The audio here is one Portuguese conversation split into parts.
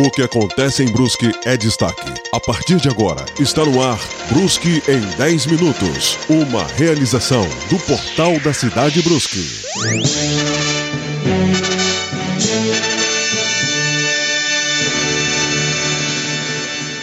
O que acontece em Brusque é destaque. A partir de agora, está no ar Brusque em 10 minutos. Uma realização do Portal da Cidade Brusque.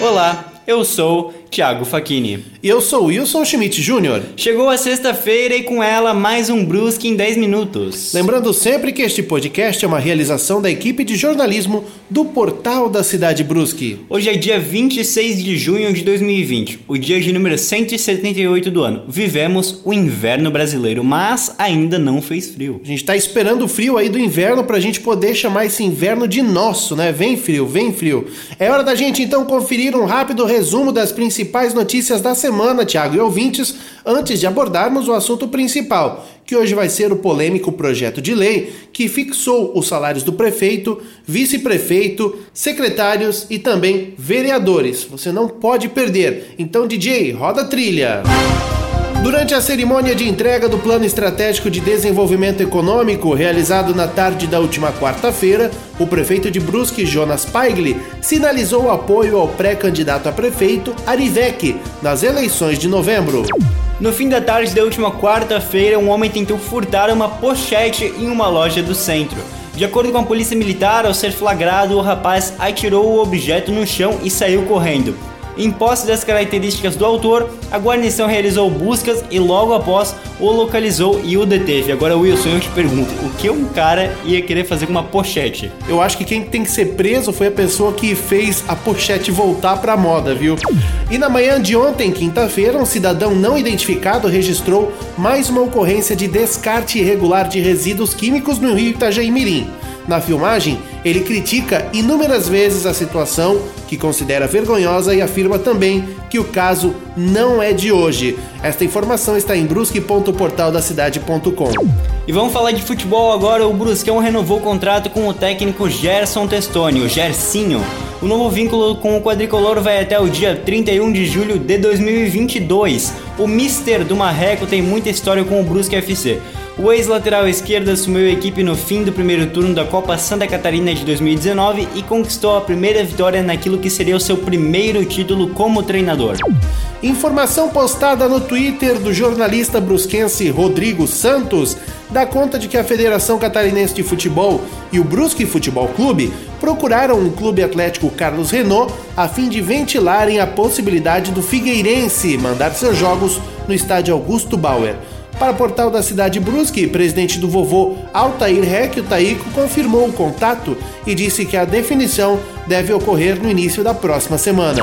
Olá, eu sou Thiago Facchini. E eu sou Wilson Schmidt Jr. Chegou a sexta-feira e com ela mais um Brusque em 10 minutos. Lembrando sempre que este podcast é uma realização da equipe de jornalismo do Portal da Cidade Brusque. Hoje é dia 26 de junho de 2020, o dia de número 178 do ano. Vivemos o inverno brasileiro, mas ainda não fez frio. A gente tá esperando o frio aí do inverno pra gente poder chamar esse inverno de nosso, né? Vem frio, vem frio. É hora da gente então conferir um rápido resumo das principais principais notícias da semana, Tiago e ouvintes, antes de abordarmos o assunto principal, que hoje vai ser o polêmico projeto de lei que fixou os salários do prefeito, vice-prefeito, secretários e também vereadores. Você não pode perder. Então, DJ, roda a trilha. Durante a cerimônia de entrega do Plano Estratégico de Desenvolvimento Econômico, realizado na tarde da última quarta-feira, o prefeito de Brusque, Jonas Paigli, sinalizou o apoio ao pré-candidato a prefeito, Arivec, nas eleições de novembro. No fim da tarde da última quarta-feira, um homem tentou furtar uma pochete em uma loja do centro. De acordo com a polícia militar, ao ser flagrado, o rapaz atirou o objeto no chão e saiu correndo. Em posse das características do autor, a guarnição realizou buscas e logo após o localizou e o deteve. Agora, Wilson, eu te pergunto, o que um cara ia querer fazer com uma pochete? Eu acho que quem tem que ser preso foi a pessoa que fez a pochete voltar pra moda, viu? E na manhã de ontem, quinta-feira, um cidadão não identificado registrou mais uma ocorrência de descarte irregular de resíduos químicos no rio Itajaí Mirim. Na filmagem, ele critica inúmeras vezes a situação, que considera vergonhosa e afirma também que o caso não é de hoje. Esta informação está em brusque.portaldacidade.com. E vamos falar de futebol agora. O Brusquão renovou o contrato com o técnico Gerson Testoni, o Gersinho. O novo vínculo com o quadricolor vai até o dia 31 de julho de 2022. O Mister do Marreco tem muita história com o Brusque FC. O ex-lateral esquerdo assumiu a equipe no fim do primeiro turno da Copa Santa Catarina de 2019 e conquistou a primeira vitória naquilo que seria o seu primeiro título como treinador. Informação postada no Twitter do jornalista brusquense Rodrigo Santos dá conta de que a Federação Catarinense de Futebol e o Brusque Futebol Clube procuraram o Clube Atlético Carlos Renault a fim de ventilarem a possibilidade do Figueirense mandar seus jogos no estádio Augusto Bauer. Para o portal da cidade Brusque, presidente do vovô Altair Reck, o Taíco, confirmou o contato e disse que a definição deve ocorrer no início da próxima semana.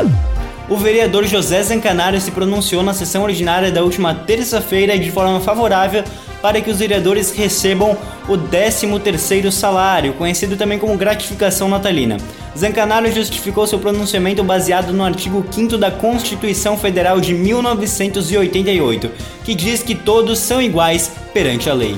O vereador José Zancanaro se pronunciou na sessão ordinária da última terça-feira de forma favorável para que os vereadores recebam o 13º salário, conhecido também como gratificação natalina. Zancanaro justificou seu pronunciamento baseado no artigo 5 da Constituição Federal de 1988, que diz que todos são iguais perante a lei.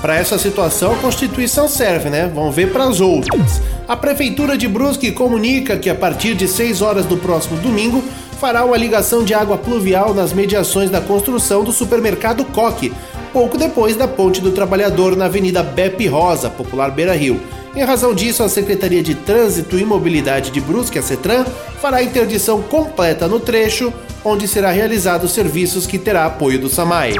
Para essa situação, a Constituição serve, né? Vamos ver para as outras. A Prefeitura de Brusque comunica que a partir de 6 horas do próximo domingo fará uma ligação de água pluvial nas mediações da construção do supermercado Coque, pouco depois da Ponte do Trabalhador na Avenida Bepe Rosa, popular Beira Rio. Em razão disso, a Secretaria de Trânsito e Mobilidade de Brusque, a CETRAN, fará a interdição completa no trecho, onde será realizado os serviços que terá apoio do SAMAI.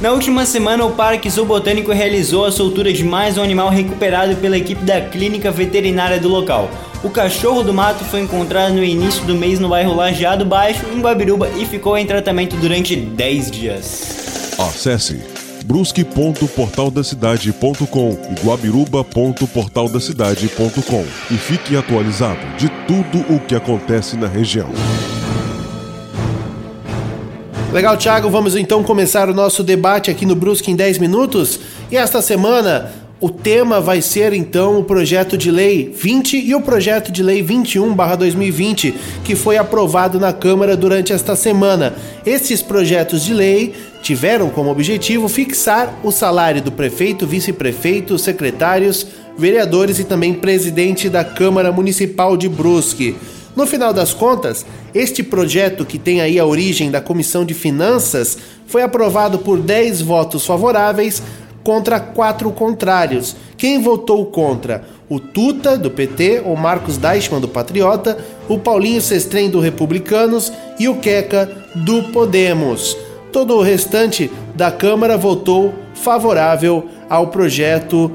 Na última semana, o Parque Zoobotânico realizou a soltura de mais um animal recuperado pela equipe da clínica veterinária do local. O cachorro do mato foi encontrado no início do mês no bairro Lajeado Baixo, em Guabiruba, e ficou em tratamento durante 10 dias. Acesse brusque.portaldacidade.com e guabiruba.portaldacidade.com e fique atualizado de tudo o que acontece na região. Legal, Thiago, vamos então começar o nosso debate aqui no Brusque em 10 minutos. E esta semana o tema vai ser então o projeto de lei 20 e o projeto de lei 21/2020, que foi aprovado na Câmara durante esta semana. Esses projetos de lei tiveram como objetivo fixar o salário do prefeito, vice-prefeito, secretários, vereadores e também presidente da Câmara Municipal de Brusque. No final das contas, este projeto, que tem aí a origem da Comissão de Finanças, foi aprovado por 10 votos favoráveis contra quatro contrários. Quem votou contra? o Tuta, do PT, o Marcos Deichmann, do Patriota, o Paulinho Sestrem, do Republicanos e o Queca, do Podemos. Todo o restante da Câmara votou favorável ao projeto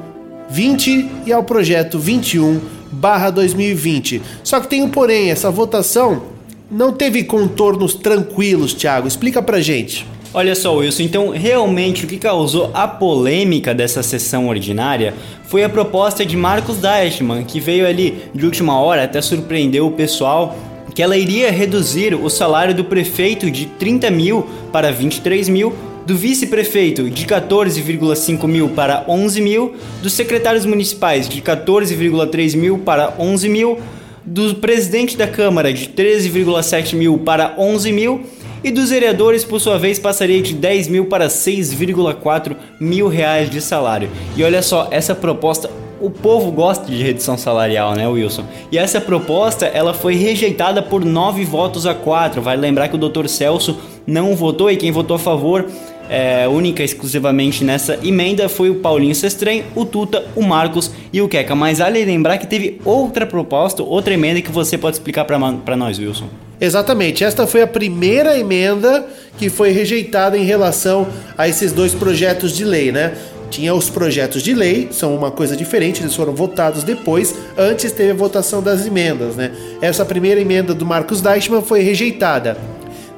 20 e ao projeto 21 barra 2020. Só que tem um porém, essa votação não teve contornos tranquilos, Thiago. Explica pra gente. Olha só, Wilson, então realmente o que causou a polêmica dessa sessão ordinária foi a proposta de Marcos Deichmann, que veio ali de última hora, até surpreendeu o pessoal, que ela iria reduzir o salário do prefeito de 30 mil para 23 mil, do vice-prefeito de 14,5 mil para 11 mil, dos secretários municipais de 14,3 mil para 11 mil, do presidente da Câmara de 13,7 mil para 11 mil e dos vereadores, por sua vez, passaria de 10 mil para 6,4 mil reais de salário. E olha só, essa proposta o povo gosta de redução salarial, né, Wilson? E essa proposta ela foi rejeitada por nove votos a quatro. Vale lembrar que o Dr. Celso não votou e quem votou a favor é, única exclusivamente nessa emenda foi o Paulinho Sestrem, o Tuta, o Marcos e o Queca. Mas vale lembrar que teve outra proposta, outra emenda que você pode explicar para nós, Wilson. Exatamente, esta foi a primeira emenda que foi rejeitada em relação a esses dois projetos de lei, né? Tinha os projetos de lei, são uma coisa diferente, eles foram votados depois, antes teve a votação das emendas, né? Essa primeira emenda do Marcos Deichmann foi rejeitada.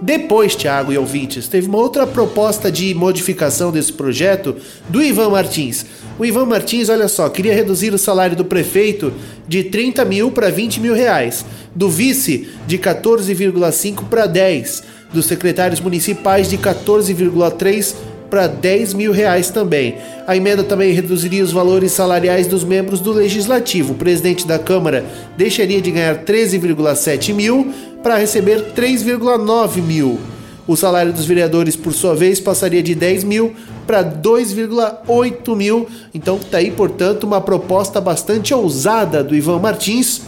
Depois, Thiago e ouvintes, teve uma outra proposta de modificação desse projeto do Ivan Martins. O Ivan Martins, olha só, queria reduzir o salário do prefeito de 30 mil para 20 mil reais, do vice de 14,5 para 10, dos secretários municipais de 14,3 para 10 mil reais também. A emenda também reduziria os valores salariais dos membros do Legislativo. O presidente da Câmara deixaria de ganhar 13,7 mil para receber 3,9 mil. O salário dos vereadores, por sua vez, passaria de 10 mil para 2,8 mil. Então, está aí, portanto, uma proposta bastante ousada do Ivan Martins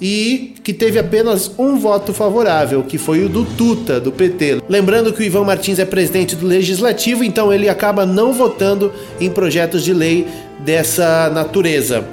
e que teve apenas um voto favorável, que foi o do Tuta, do PT. Lembrando que o Ivan Martins é presidente do Legislativo, então ele acaba não votando em projetos de lei dessa natureza.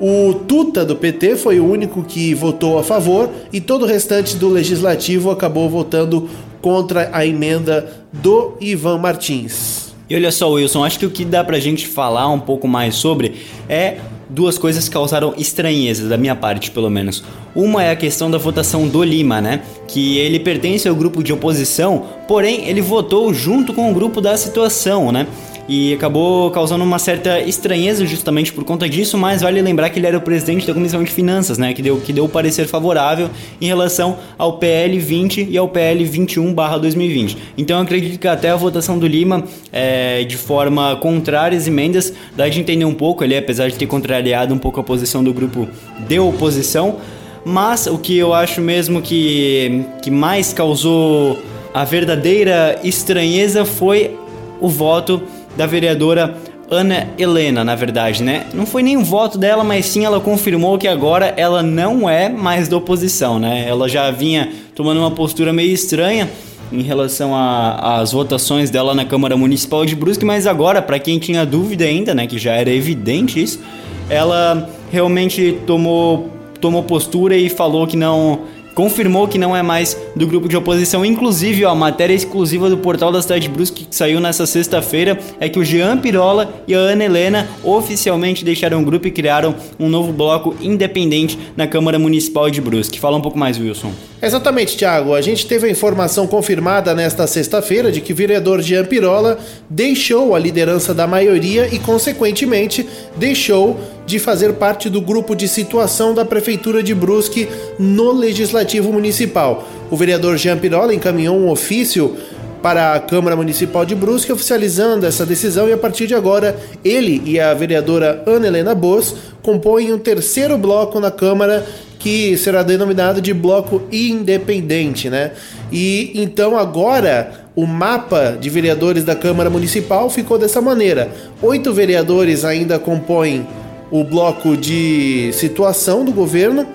O Tuta do PT foi o único que votou a favor e todo o restante do legislativo acabou votando contra a emenda do Ivan Martins. E olha só, Wilson, acho que o que dá pra gente falar um pouco mais sobre é duas coisas causaram estranheza, da minha parte pelo menos. Uma é a questão da votação do Lima, né? Que ele pertence ao grupo de oposição, porém ele votou junto com o grupo da situação, né? E acabou causando uma certa estranheza justamente por conta disso, mas vale lembrar que ele era o presidente da Comissão de Finanças, né, que deu que deu o parecer favorável em relação ao PL 20 e ao PL 21/2020. Então eu acredito que até a votação do Lima é, de forma contrária às emendas dá de entender um pouco, ele apesar de ter contrariado um pouco a posição do grupo de oposição, mas o que eu acho mesmo que que mais causou a verdadeira estranheza foi o voto da vereadora Ana Helena, na verdade, né? Não foi nem um voto dela, mas sim ela confirmou que agora ela não é mais da oposição, né? Ela já vinha tomando uma postura meio estranha em relação às votações dela na Câmara Municipal de Brusque, mas agora, para quem tinha dúvida ainda, né, que já era evidente isso, ela realmente tomou tomou postura e falou que não confirmou que não é mais do grupo de oposição. Inclusive, ó, a matéria exclusiva do portal da cidade de Brusque que saiu nessa sexta-feira é que o Jean Pirola e a Ana Helena oficialmente deixaram o grupo e criaram um novo bloco independente na Câmara Municipal de Brusque. Fala um pouco mais, Wilson. Exatamente, Thiago. A gente teve a informação confirmada nesta sexta-feira de que o vereador Jean Pirola deixou a liderança da maioria e, consequentemente, deixou de fazer parte do grupo de situação da Prefeitura de Brusque no Legislativo Municipal. O vereador Jean Pirola encaminhou um ofício para a Câmara Municipal de Brusque oficializando essa decisão e a partir de agora ele e a vereadora Ana Helena Bos compõem um terceiro bloco na Câmara que será denominado de bloco independente, né? E então agora o mapa de vereadores da Câmara Municipal ficou dessa maneira: oito vereadores ainda compõem o bloco de situação do governo,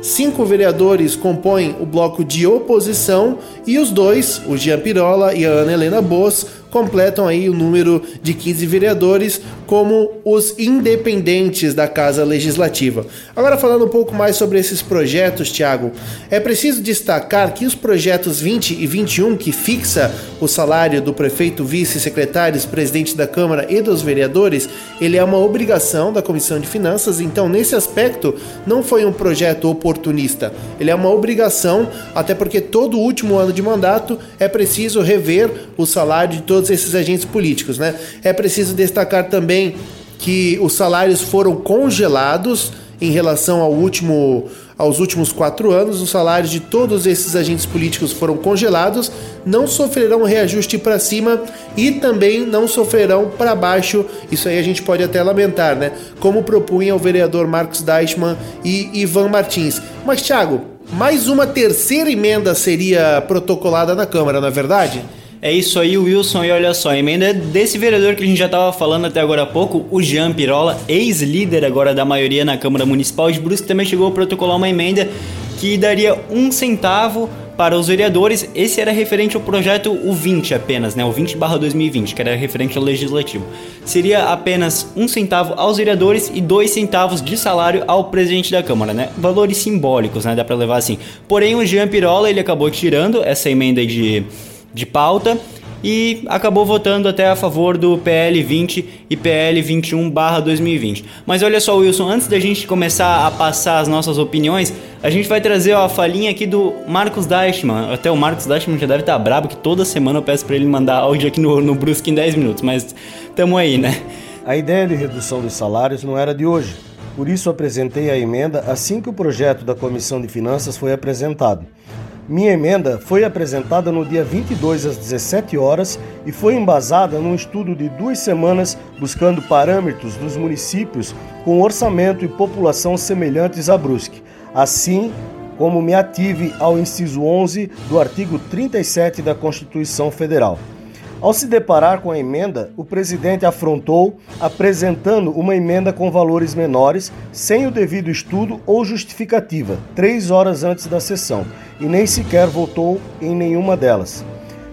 cinco vereadores compõem o bloco de oposição e os dois, o Jean Pirola e a Ana Helena Boas, completam aí o número de 15 vereadores como os independentes da Casa Legislativa. Agora falando um pouco mais sobre esses projetos, Tiago, é preciso destacar que os projetos 20 e 21 que fixa o salário do prefeito, vice-secretários, presidente da Câmara e dos vereadores, ele é uma obrigação da Comissão de Finanças, então nesse aspecto não foi um projeto oportunista. Ele é uma obrigação, até porque todo último ano de mandato é preciso rever o salário de todos esses agentes políticos, né? É preciso destacar também que os salários foram congelados em relação ao último, aos últimos quatro anos. Os salários de todos esses agentes políticos foram congelados, não sofrerão reajuste para cima e também não sofrerão para baixo. Isso aí a gente pode até lamentar, né? Como propunha o vereador Marcos Deichmann e Ivan Martins. Mas, Thiago, mais uma terceira emenda seria protocolada na Câmara, não é verdade? É isso aí, Wilson. E olha só, a emenda é desse vereador que a gente já estava falando até agora há pouco, o Jean Pirola, ex-líder agora da maioria na Câmara Municipal de Brusque, também chegou a protocolar uma emenda que daria um centavo para os vereadores. Esse era referente ao projeto o 20 apenas, né? O 20 2020, que era referente ao legislativo. Seria apenas um centavo aos vereadores e dois centavos de salário ao presidente da Câmara, né? Valores simbólicos, né? Dá para levar assim. Porém, o Jean Pirola, ele acabou tirando essa emenda de de pauta e acabou votando até a favor do PL 20 e PL 21/2020. Mas olha só, Wilson, antes da gente começar a passar as nossas opiniões, a gente vai trazer a falinha aqui do Marcos Deichmann. Até o Marcos Deichmann já deve estar brabo que toda semana eu peço para ele mandar áudio aqui no, no Brusque em 10 minutos, mas tamo aí, né? A ideia de redução dos salários não era de hoje. Por isso apresentei a emenda assim que o projeto da Comissão de Finanças foi apresentado. Minha emenda foi apresentada no dia 22 às 17 horas e foi embasada num estudo de duas semanas buscando parâmetros dos municípios com orçamento e população semelhantes a Brusque, assim como me ative ao inciso 11 do artigo 37 da Constituição Federal. Ao se deparar com a emenda, o presidente afrontou apresentando uma emenda com valores menores, sem o devido estudo ou justificativa, três horas antes da sessão, e nem sequer votou em nenhuma delas.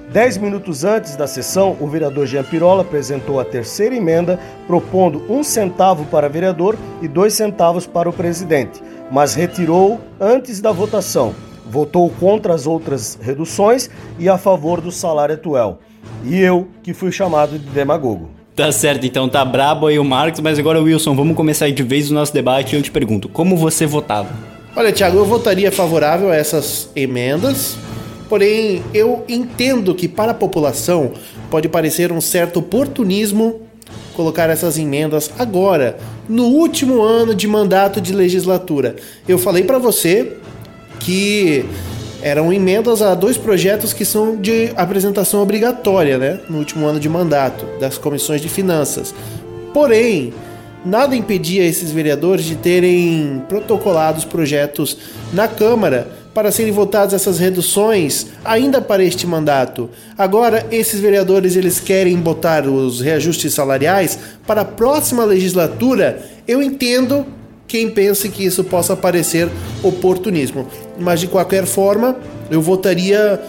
Dez minutos antes da sessão, o vereador Jean Pirola apresentou a terceira emenda, propondo um centavo para vereador e dois centavos para o presidente, mas retirou antes da votação. Votou contra as outras reduções e a favor do salário atual. E eu, que fui chamado de demagogo. Tá certo, então tá brabo aí o Marcos, mas agora Wilson, vamos começar de vez o nosso debate e eu te pergunto, como você votava? Olha, Thiago, eu votaria favorável a essas emendas, porém eu entendo que para a população pode parecer um certo oportunismo colocar essas emendas agora, no último ano de mandato de legislatura. Eu falei para você que eram emendas a dois projetos que são de apresentação obrigatória, né, no último ano de mandato das comissões de finanças. Porém, nada impedia esses vereadores de terem protocolado os projetos na Câmara para serem votadas essas reduções ainda para este mandato. Agora, esses vereadores eles querem botar os reajustes salariais para a próxima legislatura. Eu entendo quem pense que isso possa parecer oportunismo. Mas de qualquer forma, eu votaria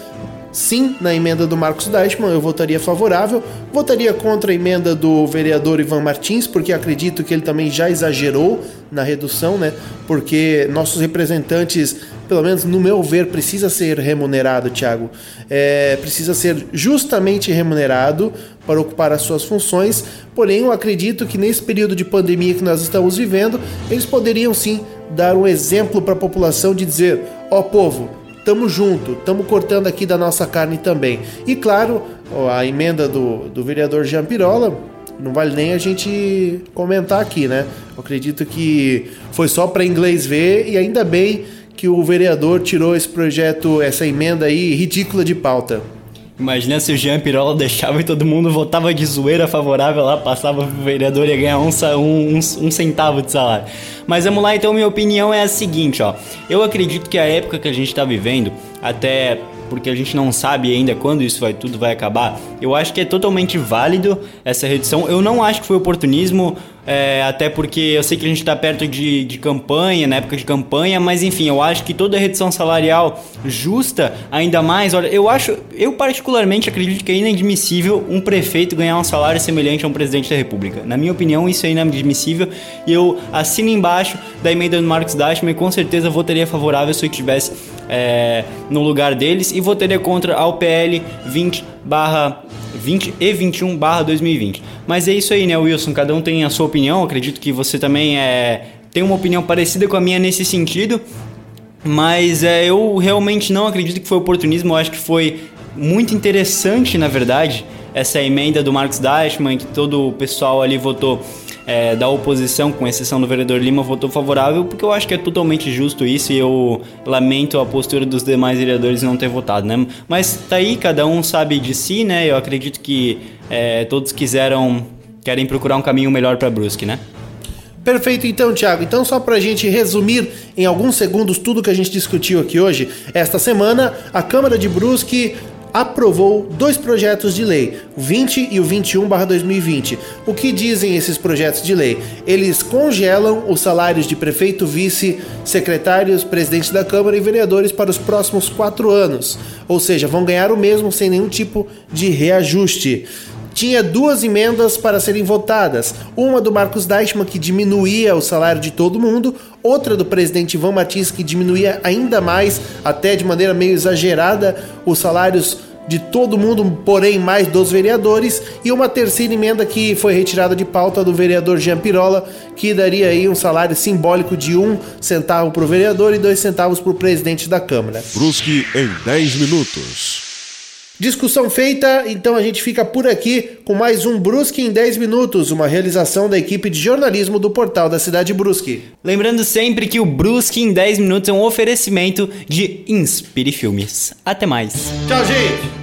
sim na emenda do Marcos Deichmann, eu votaria favorável. Votaria contra a emenda do vereador Ivan Martins, porque acredito que ele também já exagerou na redução, né? Porque nossos representantes, pelo menos no meu ver, precisa ser remunerado, Thiago. É, precisa ser justamente remunerado para ocupar as suas funções. Porém, eu acredito que nesse período de pandemia que nós estamos vivendo, eles poderiam sim dar um exemplo para a população de dizer: ó oh, povo, tamo junto, tamo cortando aqui da nossa carne também. E claro, a emenda do, do vereador Jean Pirola, não vale nem a gente comentar aqui, né? Eu acredito que foi só para inglês ver e ainda bem que o vereador tirou esse projeto, essa emenda aí ridícula de pauta. Imagina se o Jean Pirola deixava e todo mundo votava de zoeira favorável lá, passava pro vereador e ia ganhar um, um, um, centavo de salário. Mas vamos lá, então minha opinião é a seguinte, ó. Eu acredito que a época que a gente tá vivendo, até porque a gente não sabe ainda quando isso vai tudo vai acabar. Eu acho que é totalmente válido essa redução. Eu não acho que foi oportunismo é, até porque eu sei que a gente está perto de, de campanha, na época de campanha, mas enfim, eu acho que toda redução salarial justa, ainda mais, olha, eu acho, eu particularmente acredito que é inadmissível um prefeito ganhar um salário semelhante a um presidente da república. Na minha opinião, isso é inadmissível e eu assino embaixo da emenda do Marcos Dashman e com certeza votaria favorável se eu estivesse é, no lugar deles e votaria contra ao PL 20 barra 20 e 21 barra 2020. Mas é isso aí, né, Wilson? Cada um tem a sua opinião. Acredito que você também é, tem uma opinião parecida com a minha nesse sentido. Mas é, eu realmente não acredito que foi oportunismo. Eu acho que foi muito interessante, na verdade, essa emenda do Marcos Dashman, que todo o pessoal ali votou é, da oposição, com exceção do vereador Lima, votou favorável, porque eu acho que é totalmente justo isso e eu lamento a postura dos demais vereadores não ter votado, né? Mas tá aí, cada um sabe de si, né? Eu acredito que é, todos quiseram, querem procurar um caminho melhor para Brusque, né? Perfeito, então, Thiago. Então, só para a gente resumir em alguns segundos tudo que a gente discutiu aqui hoje, esta semana a Câmara de Brusque aprovou dois projetos de lei, o 20 e o 21/2020. O que dizem esses projetos de lei? Eles congelam os salários de prefeito, vice, secretários, presidente da Câmara e vereadores para os próximos quatro anos, ou seja, vão ganhar o mesmo sem nenhum tipo de reajuste tinha duas emendas para serem votadas. Uma do Marcos Deichmann, que diminuía o salário de todo mundo, outra do presidente Ivan Matins, que diminuía ainda mais, até de maneira meio exagerada, os salários de todo mundo, porém mais dos vereadores, e uma terceira emenda que foi retirada de pauta do vereador Jean Pirola, que daria aí um salário simbólico de um centavo para o vereador e dois centavos para o presidente da Câmara. Brusque em 10 minutos. Discussão feita, então a gente fica por aqui com mais um Brusque em 10 minutos, uma realização da equipe de jornalismo do portal da Cidade Brusque. Lembrando sempre que o Brusque em 10 minutos é um oferecimento de Inspire Filmes. Até mais. Tchau, gente!